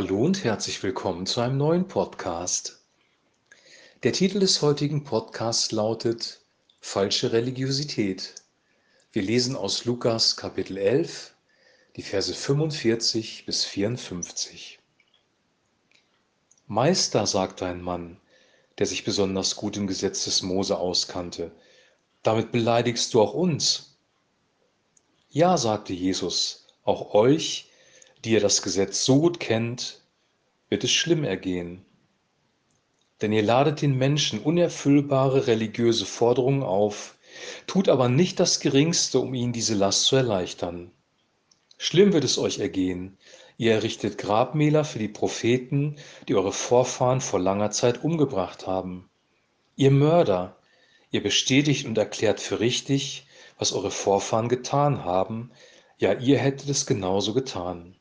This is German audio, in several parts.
Hallo und herzlich willkommen zu einem neuen Podcast. Der Titel des heutigen Podcasts lautet Falsche Religiosität. Wir lesen aus Lukas Kapitel 11, die Verse 45 bis 54. Meister, sagte ein Mann, der sich besonders gut im Gesetz des Mose auskannte, damit beleidigst du auch uns. Ja, sagte Jesus, auch euch, die ihr das Gesetz so gut kennt, wird es schlimm ergehen. Denn ihr ladet den Menschen unerfüllbare religiöse Forderungen auf, tut aber nicht das Geringste, um ihnen diese Last zu erleichtern. Schlimm wird es euch ergehen. Ihr errichtet Grabmäler für die Propheten, die eure Vorfahren vor langer Zeit umgebracht haben. Ihr Mörder, ihr bestätigt und erklärt für richtig, was eure Vorfahren getan haben, ja ihr hättet es genauso getan.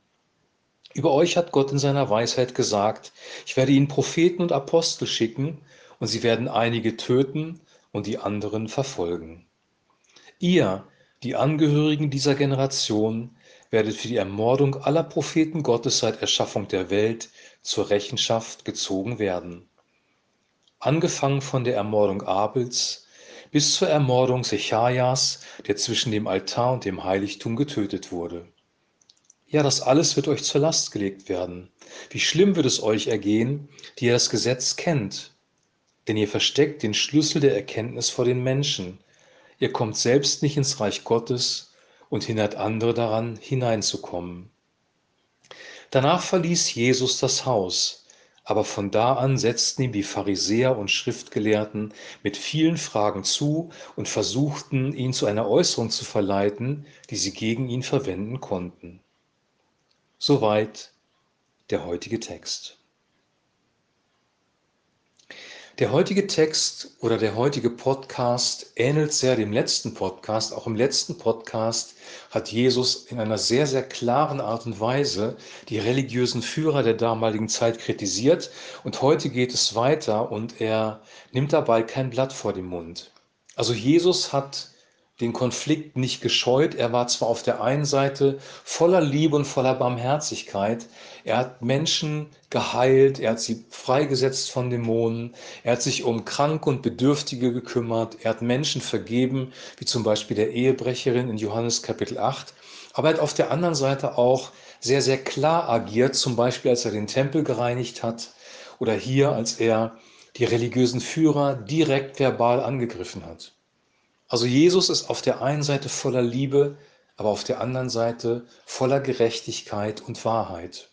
Über euch hat Gott in seiner Weisheit gesagt, ich werde ihnen Propheten und Apostel schicken, und sie werden einige töten und die anderen verfolgen. Ihr, die Angehörigen dieser Generation, werdet für die Ermordung aller Propheten Gottes seit Erschaffung der Welt zur Rechenschaft gezogen werden. Angefangen von der Ermordung Abels bis zur Ermordung Sechajas, der zwischen dem Altar und dem Heiligtum getötet wurde. Ja, das alles wird euch zur Last gelegt werden. Wie schlimm wird es euch ergehen, die ihr das Gesetz kennt. Denn ihr versteckt den Schlüssel der Erkenntnis vor den Menschen. Ihr kommt selbst nicht ins Reich Gottes und hindert andere daran, hineinzukommen. Danach verließ Jesus das Haus, aber von da an setzten ihm die Pharisäer und Schriftgelehrten mit vielen Fragen zu und versuchten, ihn zu einer Äußerung zu verleiten, die sie gegen ihn verwenden konnten. Soweit der heutige Text. Der heutige Text oder der heutige Podcast ähnelt sehr dem letzten Podcast. Auch im letzten Podcast hat Jesus in einer sehr, sehr klaren Art und Weise die religiösen Führer der damaligen Zeit kritisiert. Und heute geht es weiter und er nimmt dabei kein Blatt vor den Mund. Also Jesus hat den Konflikt nicht gescheut. Er war zwar auf der einen Seite voller Liebe und voller Barmherzigkeit. Er hat Menschen geheilt, er hat sie freigesetzt von Dämonen, er hat sich um Kranke und Bedürftige gekümmert, er hat Menschen vergeben, wie zum Beispiel der Ehebrecherin in Johannes Kapitel 8. Aber er hat auf der anderen Seite auch sehr, sehr klar agiert, zum Beispiel als er den Tempel gereinigt hat oder hier, als er die religiösen Führer direkt verbal angegriffen hat. Also Jesus ist auf der einen Seite voller Liebe, aber auf der anderen Seite voller Gerechtigkeit und Wahrheit.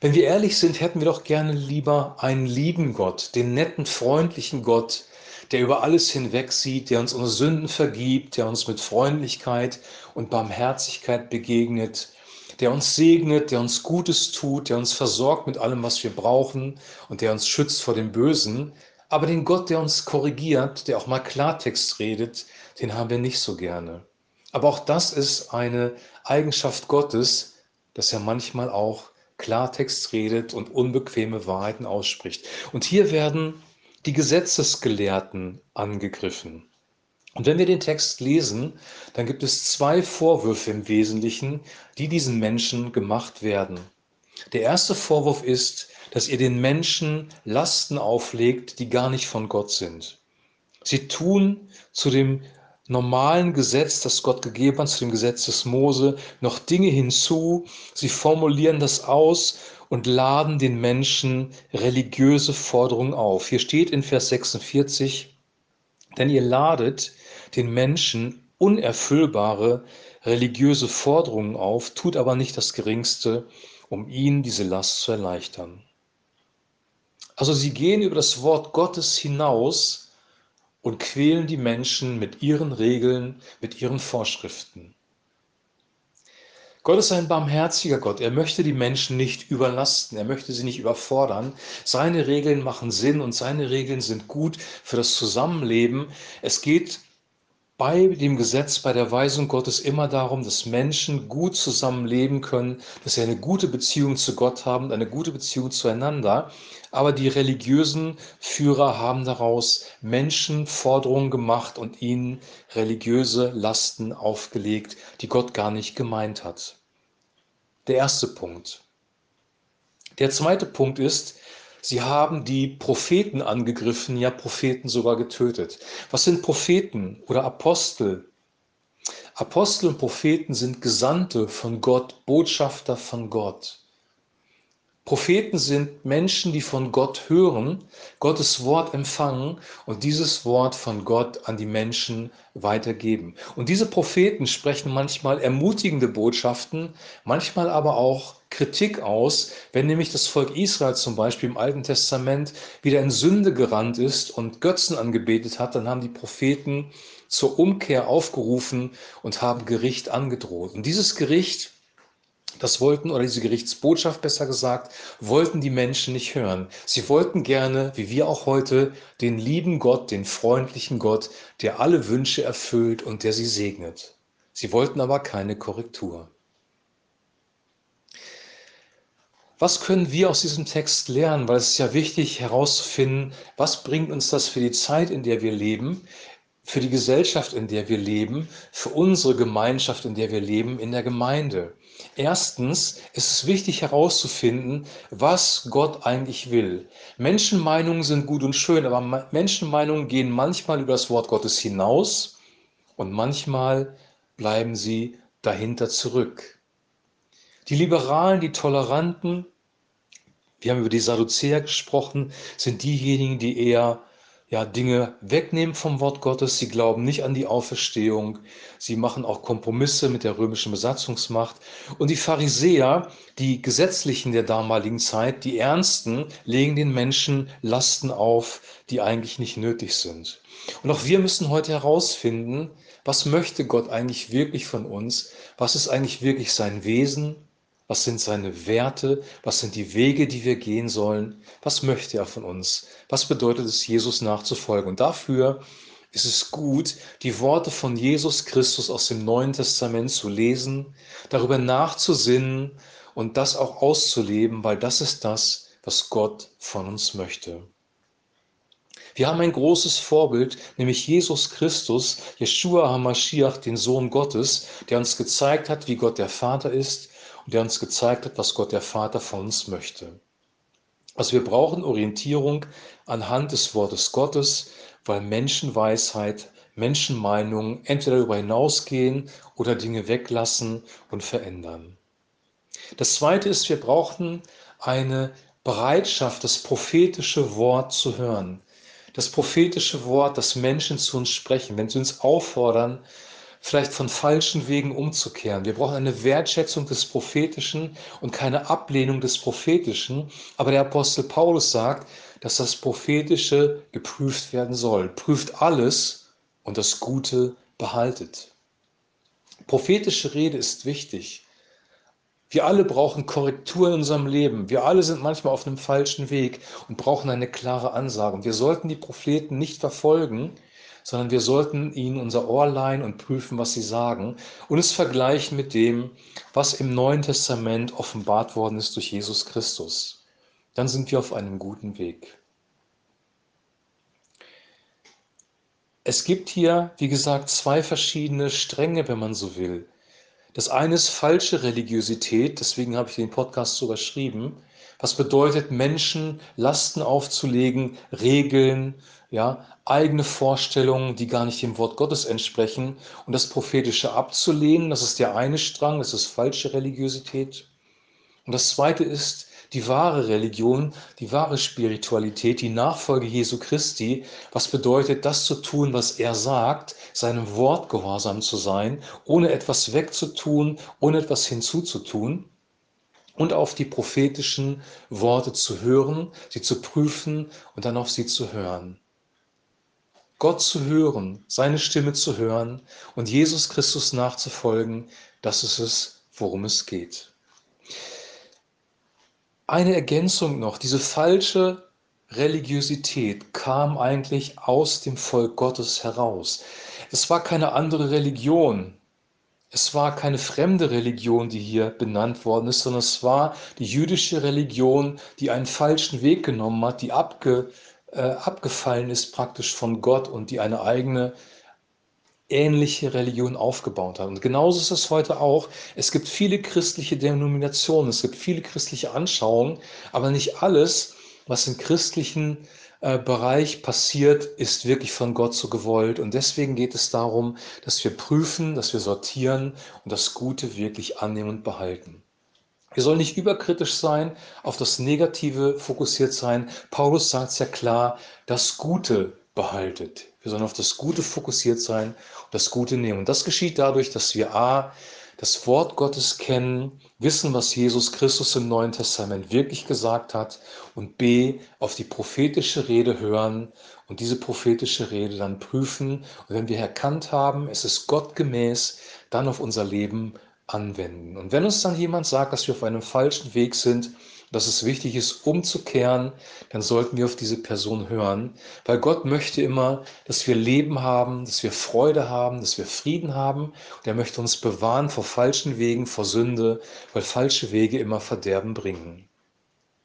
Wenn wir ehrlich sind, hätten wir doch gerne lieber einen lieben Gott, den netten, freundlichen Gott, der über alles hinweg sieht, der uns unsere Sünden vergibt, der uns mit Freundlichkeit und Barmherzigkeit begegnet, der uns segnet, der uns Gutes tut, der uns versorgt mit allem, was wir brauchen und der uns schützt vor dem Bösen, aber den Gott, der uns korrigiert, der auch mal Klartext redet, den haben wir nicht so gerne. Aber auch das ist eine Eigenschaft Gottes, dass er manchmal auch Klartext redet und unbequeme Wahrheiten ausspricht. Und hier werden die Gesetzesgelehrten angegriffen. Und wenn wir den Text lesen, dann gibt es zwei Vorwürfe im Wesentlichen, die diesen Menschen gemacht werden. Der erste Vorwurf ist, dass ihr den Menschen Lasten auflegt, die gar nicht von Gott sind. Sie tun zu dem normalen Gesetz, das Gott gegeben hat, zu dem Gesetz des Mose, noch Dinge hinzu. Sie formulieren das aus und laden den Menschen religiöse Forderungen auf. Hier steht in Vers 46, denn ihr ladet den Menschen unerfüllbare religiöse Forderungen auf, tut aber nicht das Geringste, um ihnen diese Last zu erleichtern. Also sie gehen über das Wort Gottes hinaus und quälen die Menschen mit ihren Regeln, mit ihren Vorschriften. Gott ist ein barmherziger Gott. Er möchte die Menschen nicht überlasten. Er möchte sie nicht überfordern. Seine Regeln machen Sinn und seine Regeln sind gut für das Zusammenleben. Es geht bei dem Gesetz, bei der Weisung Gottes immer darum, dass Menschen gut zusammenleben können, dass sie eine gute Beziehung zu Gott haben, eine gute Beziehung zueinander. Aber die religiösen Führer haben daraus Menschen Forderungen gemacht und ihnen religiöse Lasten aufgelegt, die Gott gar nicht gemeint hat. Der erste Punkt. Der zweite Punkt ist, sie haben die Propheten angegriffen, ja Propheten sogar getötet. Was sind Propheten oder Apostel? Apostel und Propheten sind Gesandte von Gott, Botschafter von Gott. Propheten sind Menschen, die von Gott hören, Gottes Wort empfangen und dieses Wort von Gott an die Menschen weitergeben. Und diese Propheten sprechen manchmal ermutigende Botschaften, manchmal aber auch Kritik aus, wenn nämlich das Volk Israel zum Beispiel im Alten Testament wieder in Sünde gerannt ist und Götzen angebetet hat, dann haben die Propheten zur Umkehr aufgerufen und haben Gericht angedroht. Und dieses Gericht das wollten, oder diese Gerichtsbotschaft besser gesagt, wollten die Menschen nicht hören. Sie wollten gerne, wie wir auch heute, den lieben Gott, den freundlichen Gott, der alle Wünsche erfüllt und der sie segnet. Sie wollten aber keine Korrektur. Was können wir aus diesem Text lernen? Weil es ist ja wichtig herauszufinden, was bringt uns das für die Zeit, in der wir leben, für die Gesellschaft, in der wir leben, für unsere Gemeinschaft, in der wir leben, in der Gemeinde. Erstens ist es wichtig herauszufinden, was Gott eigentlich will. Menschenmeinungen sind gut und schön, aber Menschenmeinungen gehen manchmal über das Wort Gottes hinaus und manchmal bleiben sie dahinter zurück. Die Liberalen, die Toleranten, wir haben über die Sadduzäer gesprochen, sind diejenigen, die eher ja, Dinge wegnehmen vom Wort Gottes. Sie glauben nicht an die Auferstehung. Sie machen auch Kompromisse mit der römischen Besatzungsmacht. Und die Pharisäer, die Gesetzlichen der damaligen Zeit, die Ernsten, legen den Menschen Lasten auf, die eigentlich nicht nötig sind. Und auch wir müssen heute herausfinden, was möchte Gott eigentlich wirklich von uns? Was ist eigentlich wirklich sein Wesen? Was sind seine Werte? Was sind die Wege, die wir gehen sollen? Was möchte er von uns? Was bedeutet es, Jesus nachzufolgen? Und dafür ist es gut, die Worte von Jesus Christus aus dem Neuen Testament zu lesen, darüber nachzusinnen und das auch auszuleben, weil das ist das, was Gott von uns möchte. Wir haben ein großes Vorbild, nämlich Jesus Christus, Yeshua HaMashiach, den Sohn Gottes, der uns gezeigt hat, wie Gott der Vater ist und der uns gezeigt hat, was Gott der Vater von uns möchte. Also wir brauchen Orientierung anhand des Wortes Gottes, weil Menschenweisheit, Menschenmeinungen entweder darüber hinausgehen oder Dinge weglassen und verändern. Das Zweite ist, wir brauchen eine Bereitschaft, das prophetische Wort zu hören. Das prophetische Wort, das Menschen zu uns sprechen, wenn sie uns auffordern, vielleicht von falschen Wegen umzukehren. Wir brauchen eine Wertschätzung des Prophetischen und keine Ablehnung des Prophetischen. Aber der Apostel Paulus sagt, dass das Prophetische geprüft werden soll. Prüft alles und das Gute behaltet. Prophetische Rede ist wichtig. Wir alle brauchen Korrektur in unserem Leben. Wir alle sind manchmal auf einem falschen Weg und brauchen eine klare Ansage. Wir sollten die Propheten nicht verfolgen, sondern wir sollten ihnen unser Ohr leihen und prüfen, was sie sagen und es vergleichen mit dem, was im Neuen Testament offenbart worden ist durch Jesus Christus. Dann sind wir auf einem guten Weg. Es gibt hier, wie gesagt, zwei verschiedene Stränge, wenn man so will. Das eine ist falsche Religiosität, deswegen habe ich den Podcast so überschrieben. Was bedeutet, Menschen Lasten aufzulegen, Regeln, ja, eigene Vorstellungen, die gar nicht dem Wort Gottes entsprechen und das Prophetische abzulehnen. Das ist der eine Strang, das ist falsche Religiosität. Und das zweite ist die wahre Religion, die wahre Spiritualität, die Nachfolge Jesu Christi, was bedeutet, das zu tun, was er sagt, seinem Wort gehorsam zu sein, ohne etwas wegzutun, ohne etwas hinzuzutun und auf die prophetischen Worte zu hören, sie zu prüfen und dann auf sie zu hören. Gott zu hören, seine Stimme zu hören und Jesus Christus nachzufolgen, das ist es, worum es geht. Eine Ergänzung noch, diese falsche Religiosität kam eigentlich aus dem Volk Gottes heraus. Es war keine andere Religion. Es war keine fremde Religion, die hier benannt worden ist, sondern es war die jüdische Religion, die einen falschen Weg genommen hat, die abge, äh, abgefallen ist praktisch von Gott und die eine eigene ähnliche Religionen aufgebaut hat. Und genauso ist es heute auch. Es gibt viele christliche Denominationen, es gibt viele christliche Anschauungen, aber nicht alles, was im christlichen Bereich passiert, ist wirklich von Gott so gewollt. Und deswegen geht es darum, dass wir prüfen, dass wir sortieren und das Gute wirklich annehmen und behalten. Wir sollen nicht überkritisch sein, auf das Negative fokussiert sein. Paulus sagt es ja klar, das Gute behaltet. Wir sollen auf das Gute fokussiert sein und das Gute nehmen. Und das geschieht dadurch, dass wir A, das Wort Gottes kennen, wissen, was Jesus Christus im Neuen Testament wirklich gesagt hat und b, auf die prophetische Rede hören und diese prophetische Rede dann prüfen und wenn wir erkannt haben, es ist gottgemäß, dann auf unser Leben anwenden. Und wenn uns dann jemand sagt, dass wir auf einem falschen Weg sind, dass es wichtig ist, umzukehren, dann sollten wir auf diese Person hören, weil Gott möchte immer, dass wir Leben haben, dass wir Freude haben, dass wir Frieden haben. Und er möchte uns bewahren vor falschen Wegen, vor Sünde, weil falsche Wege immer Verderben bringen.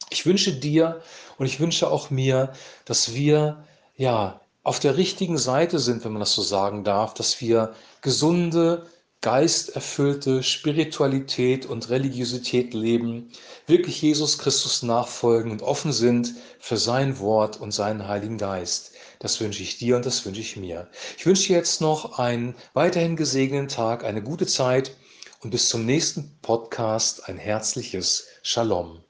Ich wünsche dir und ich wünsche auch mir, dass wir ja auf der richtigen Seite sind, wenn man das so sagen darf, dass wir gesunde, geisterfüllte Spiritualität und Religiosität leben, wirklich Jesus Christus nachfolgen und offen sind für sein Wort und seinen Heiligen Geist. Das wünsche ich dir und das wünsche ich mir. Ich wünsche dir jetzt noch einen weiterhin gesegneten Tag, eine gute Zeit und bis zum nächsten Podcast ein herzliches Shalom.